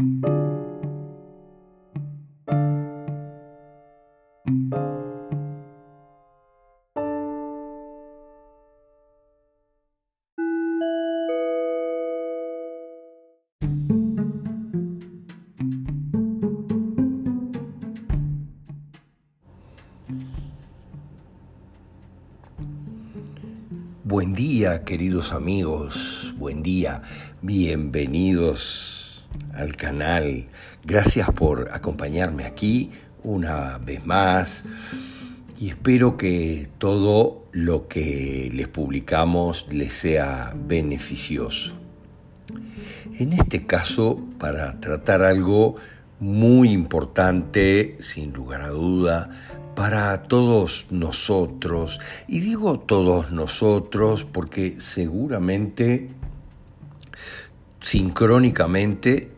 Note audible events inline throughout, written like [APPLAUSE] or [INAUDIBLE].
Buen día, queridos amigos, buen día, bienvenidos al canal. Gracias por acompañarme aquí una vez más y espero que todo lo que les publicamos les sea beneficioso. En este caso, para tratar algo muy importante, sin lugar a duda, para todos nosotros. Y digo todos nosotros porque seguramente, sincrónicamente,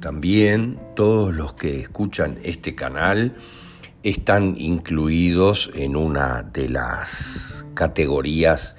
también todos los que escuchan este canal están incluidos en una de las categorías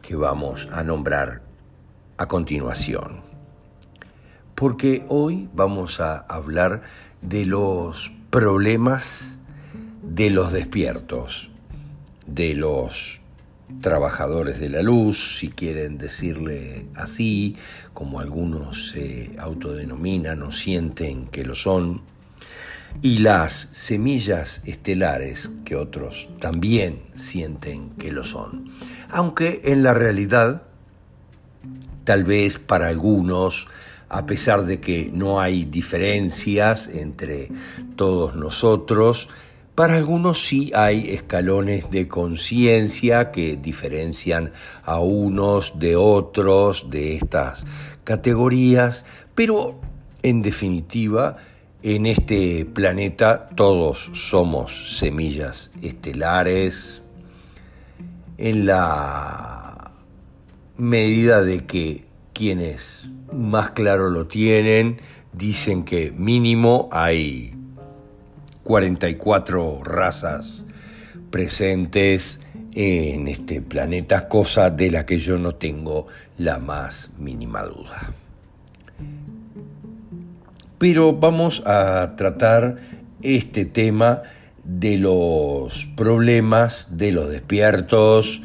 que vamos a nombrar a continuación. Porque hoy vamos a hablar de los problemas de los despiertos, de los trabajadores de la luz, si quieren decirle así, como algunos se autodenominan o sienten que lo son, y las semillas estelares, que otros también sienten que lo son. Aunque en la realidad, tal vez para algunos, a pesar de que no hay diferencias entre todos nosotros, para algunos sí hay escalones de conciencia que diferencian a unos de otros de estas categorías, pero en definitiva, en este planeta todos somos semillas estelares. En la medida de que quienes más claro lo tienen dicen que mínimo hay 44 razas presentes en este planeta, cosa de la que yo no tengo la más mínima duda. Pero vamos a tratar este tema de los problemas de los despiertos,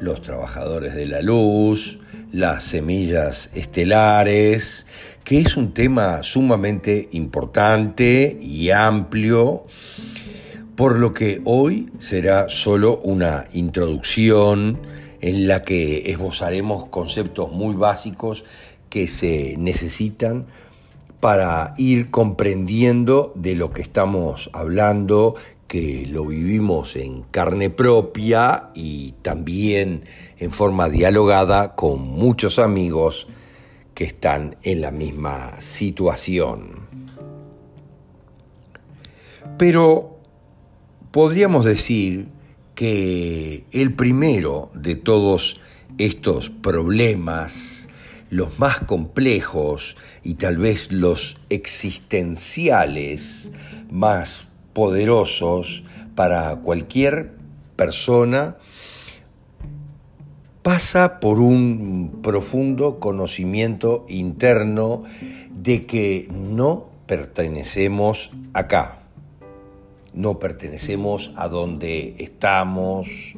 los trabajadores de la luz, las semillas estelares, que es un tema sumamente importante y amplio, por lo que hoy será solo una introducción en la que esbozaremos conceptos muy básicos que se necesitan para ir comprendiendo de lo que estamos hablando que lo vivimos en carne propia y también en forma dialogada con muchos amigos que están en la misma situación. Pero podríamos decir que el primero de todos estos problemas, los más complejos y tal vez los existenciales más poderosos para cualquier persona, pasa por un profundo conocimiento interno de que no pertenecemos acá, no pertenecemos a donde estamos,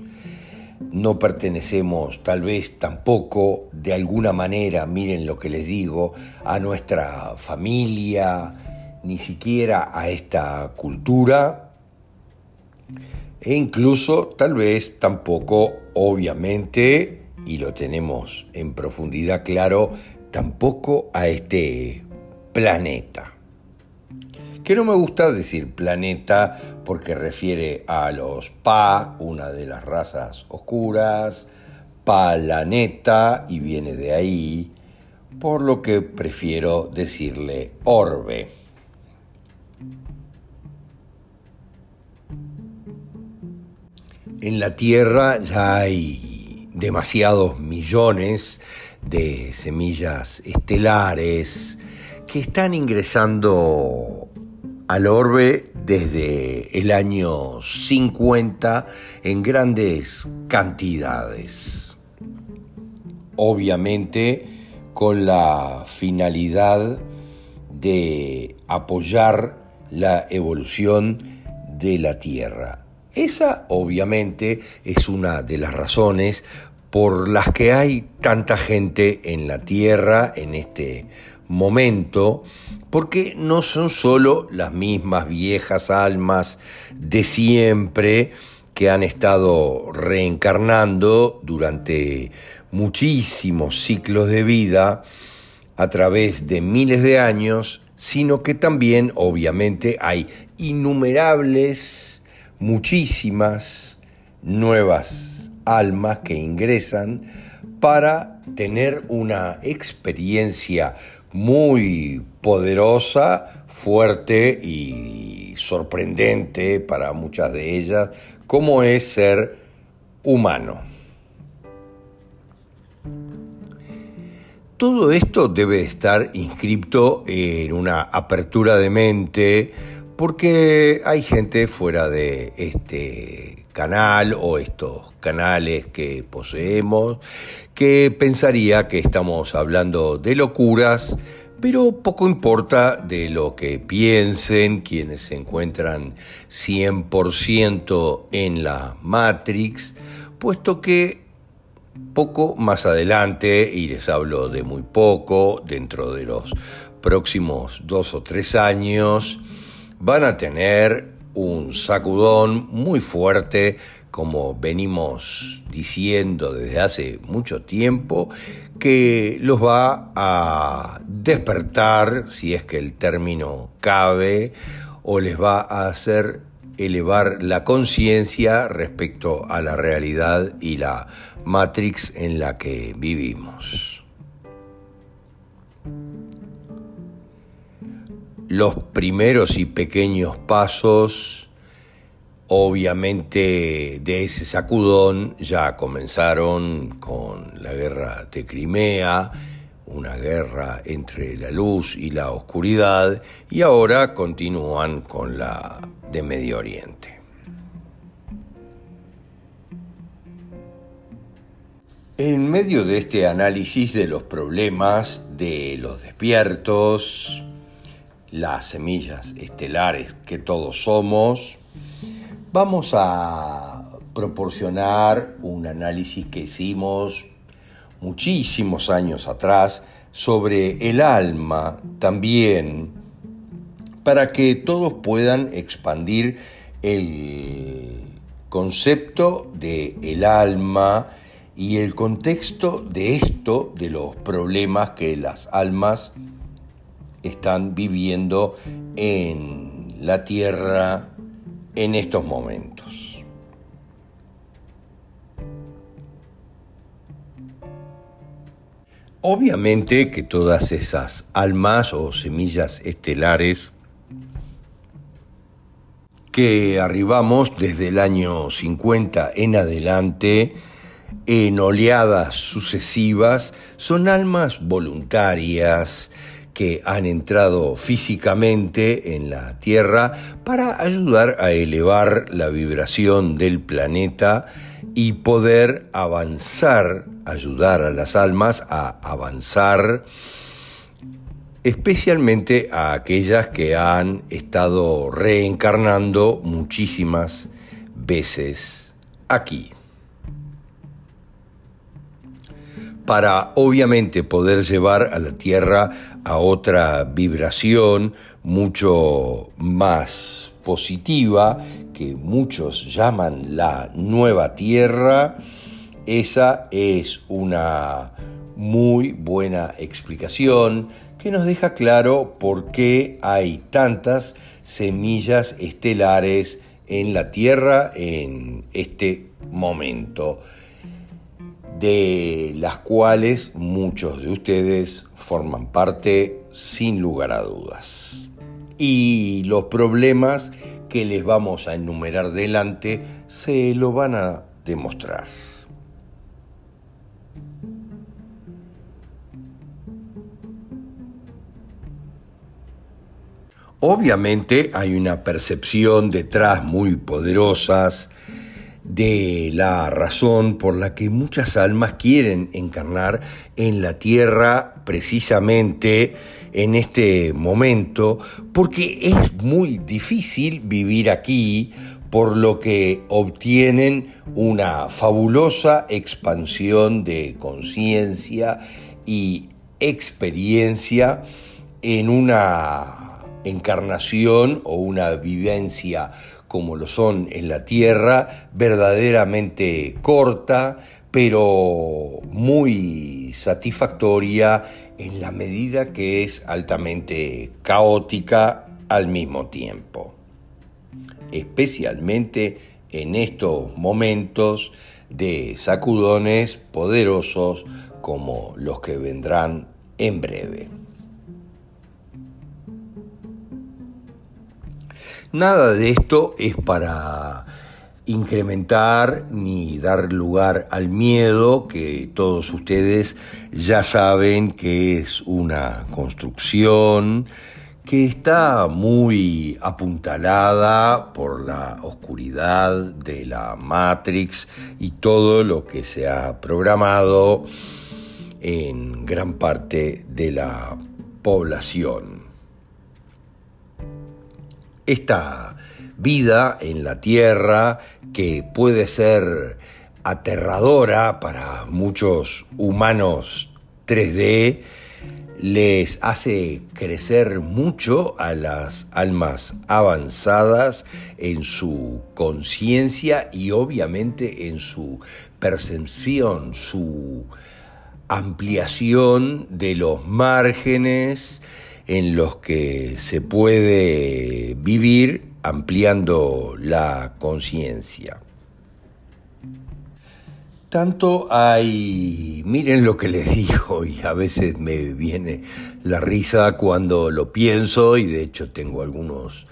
no pertenecemos tal vez tampoco de alguna manera, miren lo que les digo, a nuestra familia, ni siquiera a esta cultura e incluso tal vez tampoco, obviamente, y lo tenemos en profundidad claro, tampoco a este planeta. Que no me gusta decir planeta porque refiere a los Pa, una de las razas oscuras, Palaneta, y viene de ahí, por lo que prefiero decirle orbe. En la Tierra ya hay demasiados millones de semillas estelares que están ingresando al orbe desde el año 50 en grandes cantidades. Obviamente con la finalidad de apoyar la evolución de la Tierra. Esa obviamente es una de las razones por las que hay tanta gente en la Tierra en este momento, porque no son solo las mismas viejas almas de siempre que han estado reencarnando durante muchísimos ciclos de vida a través de miles de años, sino que también obviamente hay innumerables, muchísimas nuevas almas que ingresan para tener una experiencia muy poderosa, fuerte y sorprendente para muchas de ellas, como es ser humano. Todo esto debe estar inscripto en una apertura de mente porque hay gente fuera de este canal o estos canales que poseemos que pensaría que estamos hablando de locuras, pero poco importa de lo que piensen quienes se encuentran 100% en la Matrix, puesto que poco más adelante, y les hablo de muy poco, dentro de los próximos dos o tres años, van a tener un sacudón muy fuerte, como venimos diciendo desde hace mucho tiempo, que los va a despertar, si es que el término cabe, o les va a hacer elevar la conciencia respecto a la realidad y la matrix en la que vivimos. Los primeros y pequeños pasos, obviamente, de ese sacudón ya comenzaron con la guerra de Crimea, una guerra entre la luz y la oscuridad, y ahora continúan con la de Medio Oriente. En medio de este análisis de los problemas de los despiertos, las semillas estelares que todos somos, vamos a proporcionar un análisis que hicimos muchísimos años atrás sobre el alma también, para que todos puedan expandir el concepto de el alma y el contexto de esto, de los problemas que las almas están viviendo en la tierra en estos momentos. Obviamente que todas esas almas o semillas estelares que arribamos desde el año 50 en adelante, en oleadas sucesivas son almas voluntarias que han entrado físicamente en la Tierra para ayudar a elevar la vibración del planeta y poder avanzar, ayudar a las almas a avanzar, especialmente a aquellas que han estado reencarnando muchísimas veces aquí. Para obviamente poder llevar a la Tierra a otra vibración mucho más positiva, que muchos llaman la nueva Tierra. Esa es una muy buena explicación que nos deja claro por qué hay tantas semillas estelares en la Tierra en este momento de las cuales muchos de ustedes forman parte sin lugar a dudas. Y los problemas que les vamos a enumerar delante se lo van a demostrar. Obviamente hay una percepción detrás muy poderosas de la razón por la que muchas almas quieren encarnar en la tierra precisamente en este momento porque es muy difícil vivir aquí por lo que obtienen una fabulosa expansión de conciencia y experiencia en una encarnación o una vivencia como lo son en la Tierra, verdaderamente corta, pero muy satisfactoria en la medida que es altamente caótica al mismo tiempo. Especialmente en estos momentos de sacudones poderosos como los que vendrán en breve. Nada de esto es para incrementar ni dar lugar al miedo que todos ustedes ya saben que es una construcción que está muy apuntalada por la oscuridad de la Matrix y todo lo que se ha programado en gran parte de la población. Esta vida en la Tierra que puede ser aterradora para muchos humanos 3D, les hace crecer mucho a las almas avanzadas en su conciencia y obviamente en su percepción, su ampliación de los márgenes en los que se puede vivir ampliando la conciencia. Tanto hay, miren lo que les [LAUGHS] digo y a veces me viene la risa cuando lo pienso y de hecho tengo algunos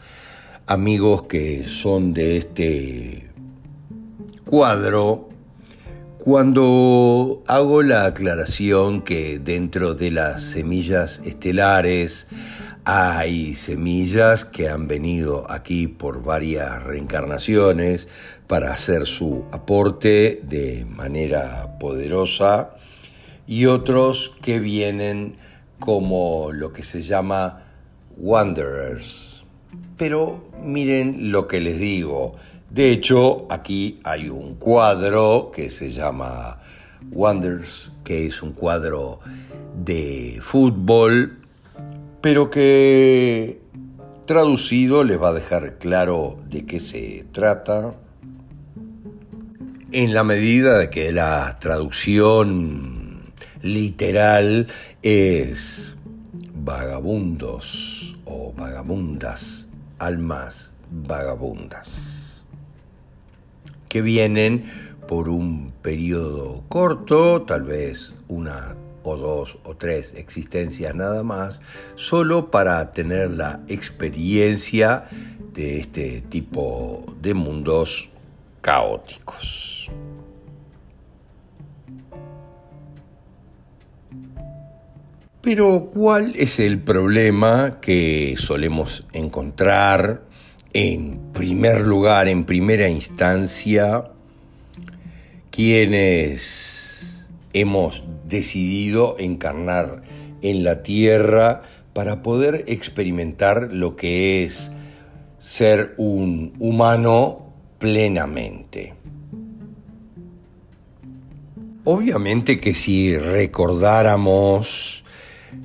amigos que son de este cuadro cuando hago la aclaración que dentro de las semillas estelares hay semillas que han venido aquí por varias reencarnaciones para hacer su aporte de manera poderosa y otros que vienen como lo que se llama wanderers. Pero miren lo que les digo, de hecho, aquí hay un cuadro que se llama Wonders, que es un cuadro de fútbol, pero que traducido les va a dejar claro de qué se trata. En la medida de que la traducción literal es vagabundos o vagabundas, almas vagabundas que vienen por un periodo corto, tal vez una o dos o tres existencias nada más, solo para tener la experiencia de este tipo de mundos caóticos. Pero ¿cuál es el problema que solemos encontrar en primer lugar, en primera instancia, quienes hemos decidido encarnar en la tierra para poder experimentar lo que es ser un humano plenamente. Obviamente que si recordáramos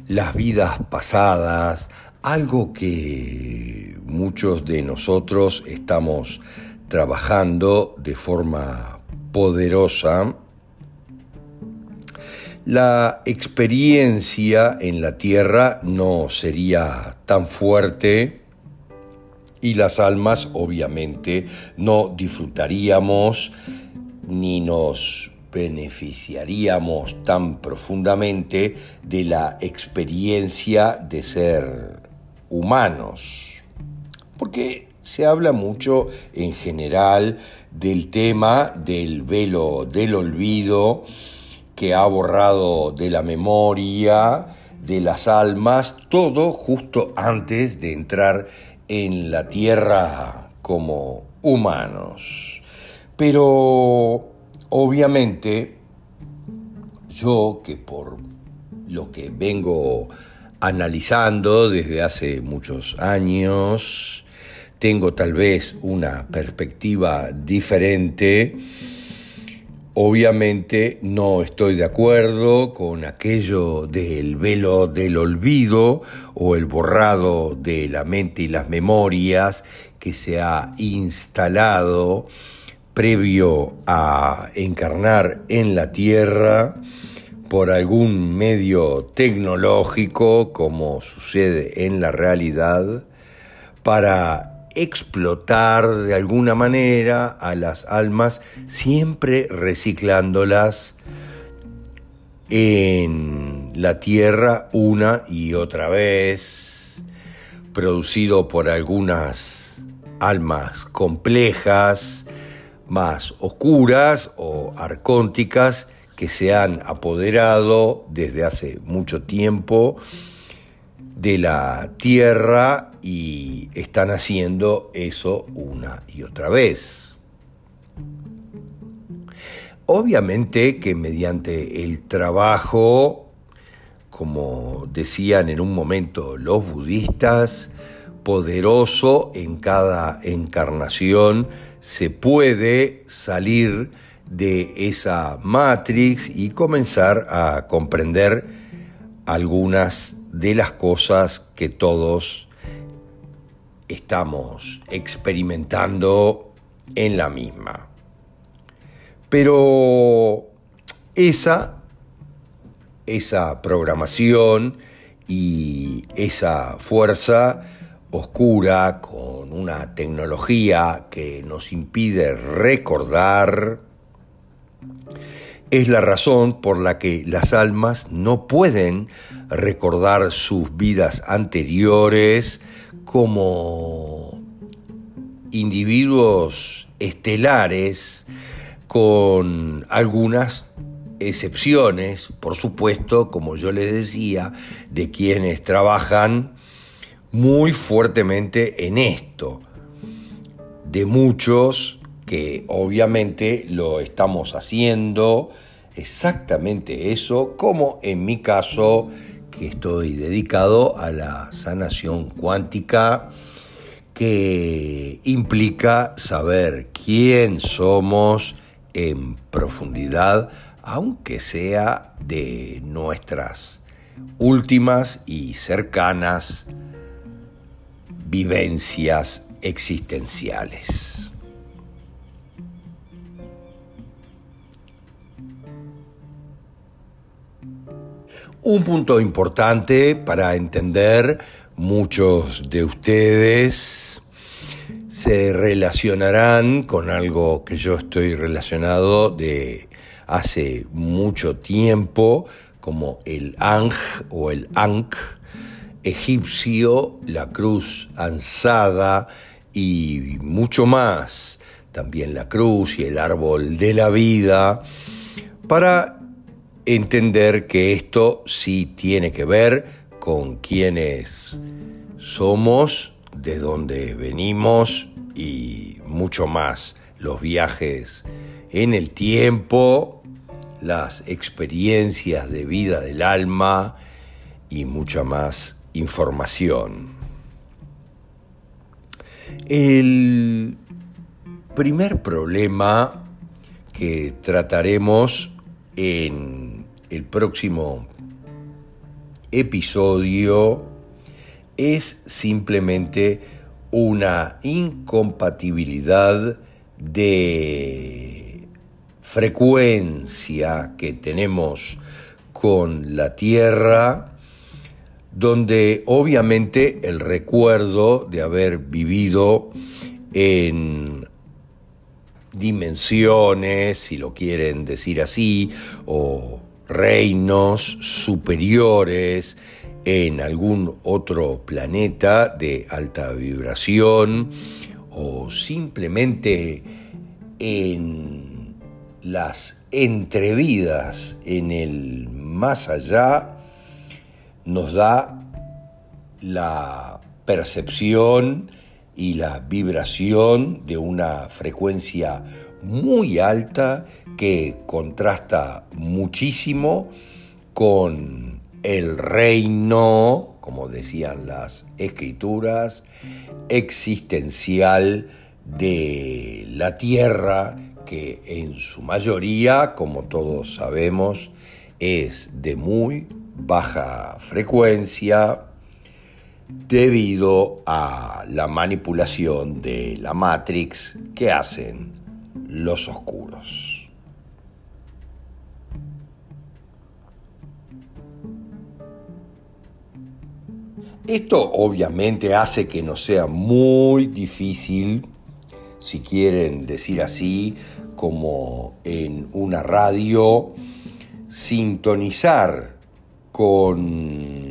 las vidas pasadas, algo que muchos de nosotros estamos trabajando de forma poderosa, la experiencia en la tierra no sería tan fuerte y las almas obviamente no disfrutaríamos ni nos beneficiaríamos tan profundamente de la experiencia de ser humanos. Porque se habla mucho en general del tema del velo del olvido que ha borrado de la memoria de las almas todo justo antes de entrar en la tierra como humanos. Pero obviamente yo que por lo que vengo analizando desde hace muchos años. Tengo tal vez una perspectiva diferente. Obviamente no estoy de acuerdo con aquello del velo del olvido o el borrado de la mente y las memorias que se ha instalado previo a encarnar en la Tierra por algún medio tecnológico, como sucede en la realidad, para explotar de alguna manera a las almas, siempre reciclándolas en la tierra una y otra vez, producido por algunas almas complejas, más oscuras o arcónticas, que se han apoderado desde hace mucho tiempo de la tierra y están haciendo eso una y otra vez. Obviamente que mediante el trabajo, como decían en un momento los budistas, poderoso en cada encarnación, se puede salir de esa matrix y comenzar a comprender algunas de las cosas que todos estamos experimentando en la misma. Pero esa, esa programación y esa fuerza oscura con una tecnología que nos impide recordar, es la razón por la que las almas no pueden recordar sus vidas anteriores como individuos estelares con algunas excepciones, por supuesto, como yo les decía, de quienes trabajan muy fuertemente en esto, de muchos que obviamente lo estamos haciendo exactamente eso, como en mi caso, que estoy dedicado a la sanación cuántica, que implica saber quién somos en profundidad, aunque sea de nuestras últimas y cercanas vivencias existenciales. Un punto importante para entender, muchos de ustedes. Se relacionarán con algo que yo estoy relacionado de hace mucho tiempo, como el Ankh o el Ankh egipcio, la cruz ansada y mucho más, también la cruz y el árbol de la vida, para entender que esto sí tiene que ver con quiénes somos, de dónde venimos y mucho más. Los viajes en el tiempo, las experiencias de vida del alma y mucha más información. El primer problema que trataremos en el próximo episodio es simplemente una incompatibilidad de frecuencia que tenemos con la Tierra, donde obviamente el recuerdo de haber vivido en dimensiones, si lo quieren decir así, o reinos superiores en algún otro planeta de alta vibración o simplemente en las entrevidas en el más allá nos da la percepción y la vibración de una frecuencia muy alta que contrasta muchísimo con el reino como decían las escrituras, existencial de la Tierra, que en su mayoría, como todos sabemos, es de muy baja frecuencia debido a la manipulación de la Matrix que hacen los oscuros. Esto obviamente hace que no sea muy difícil, si quieren decir así, como en una radio, sintonizar con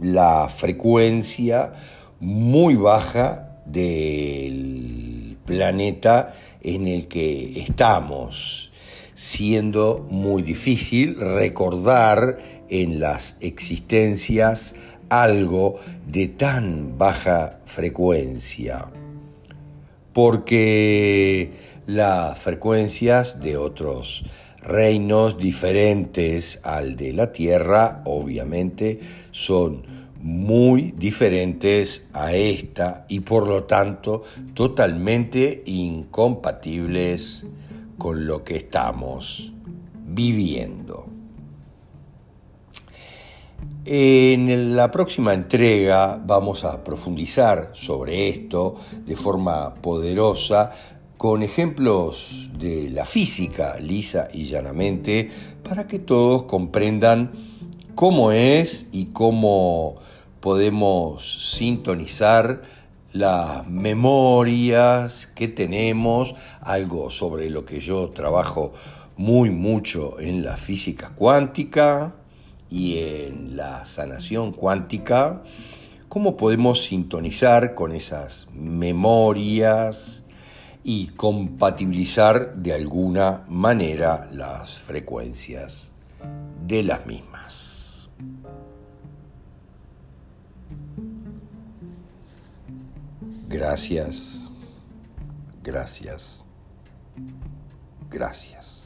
la frecuencia muy baja del planeta en el que estamos, siendo muy difícil recordar en las existencias algo de tan baja frecuencia, porque las frecuencias de otros reinos diferentes al de la Tierra, obviamente, son muy diferentes a esta y por lo tanto totalmente incompatibles con lo que estamos viviendo. En la próxima entrega vamos a profundizar sobre esto de forma poderosa con ejemplos de la física lisa y llanamente para que todos comprendan cómo es y cómo podemos sintonizar las memorias que tenemos, algo sobre lo que yo trabajo muy mucho en la física cuántica, y en la sanación cuántica, cómo podemos sintonizar con esas memorias y compatibilizar de alguna manera las frecuencias de las mismas. Gracias, gracias, gracias.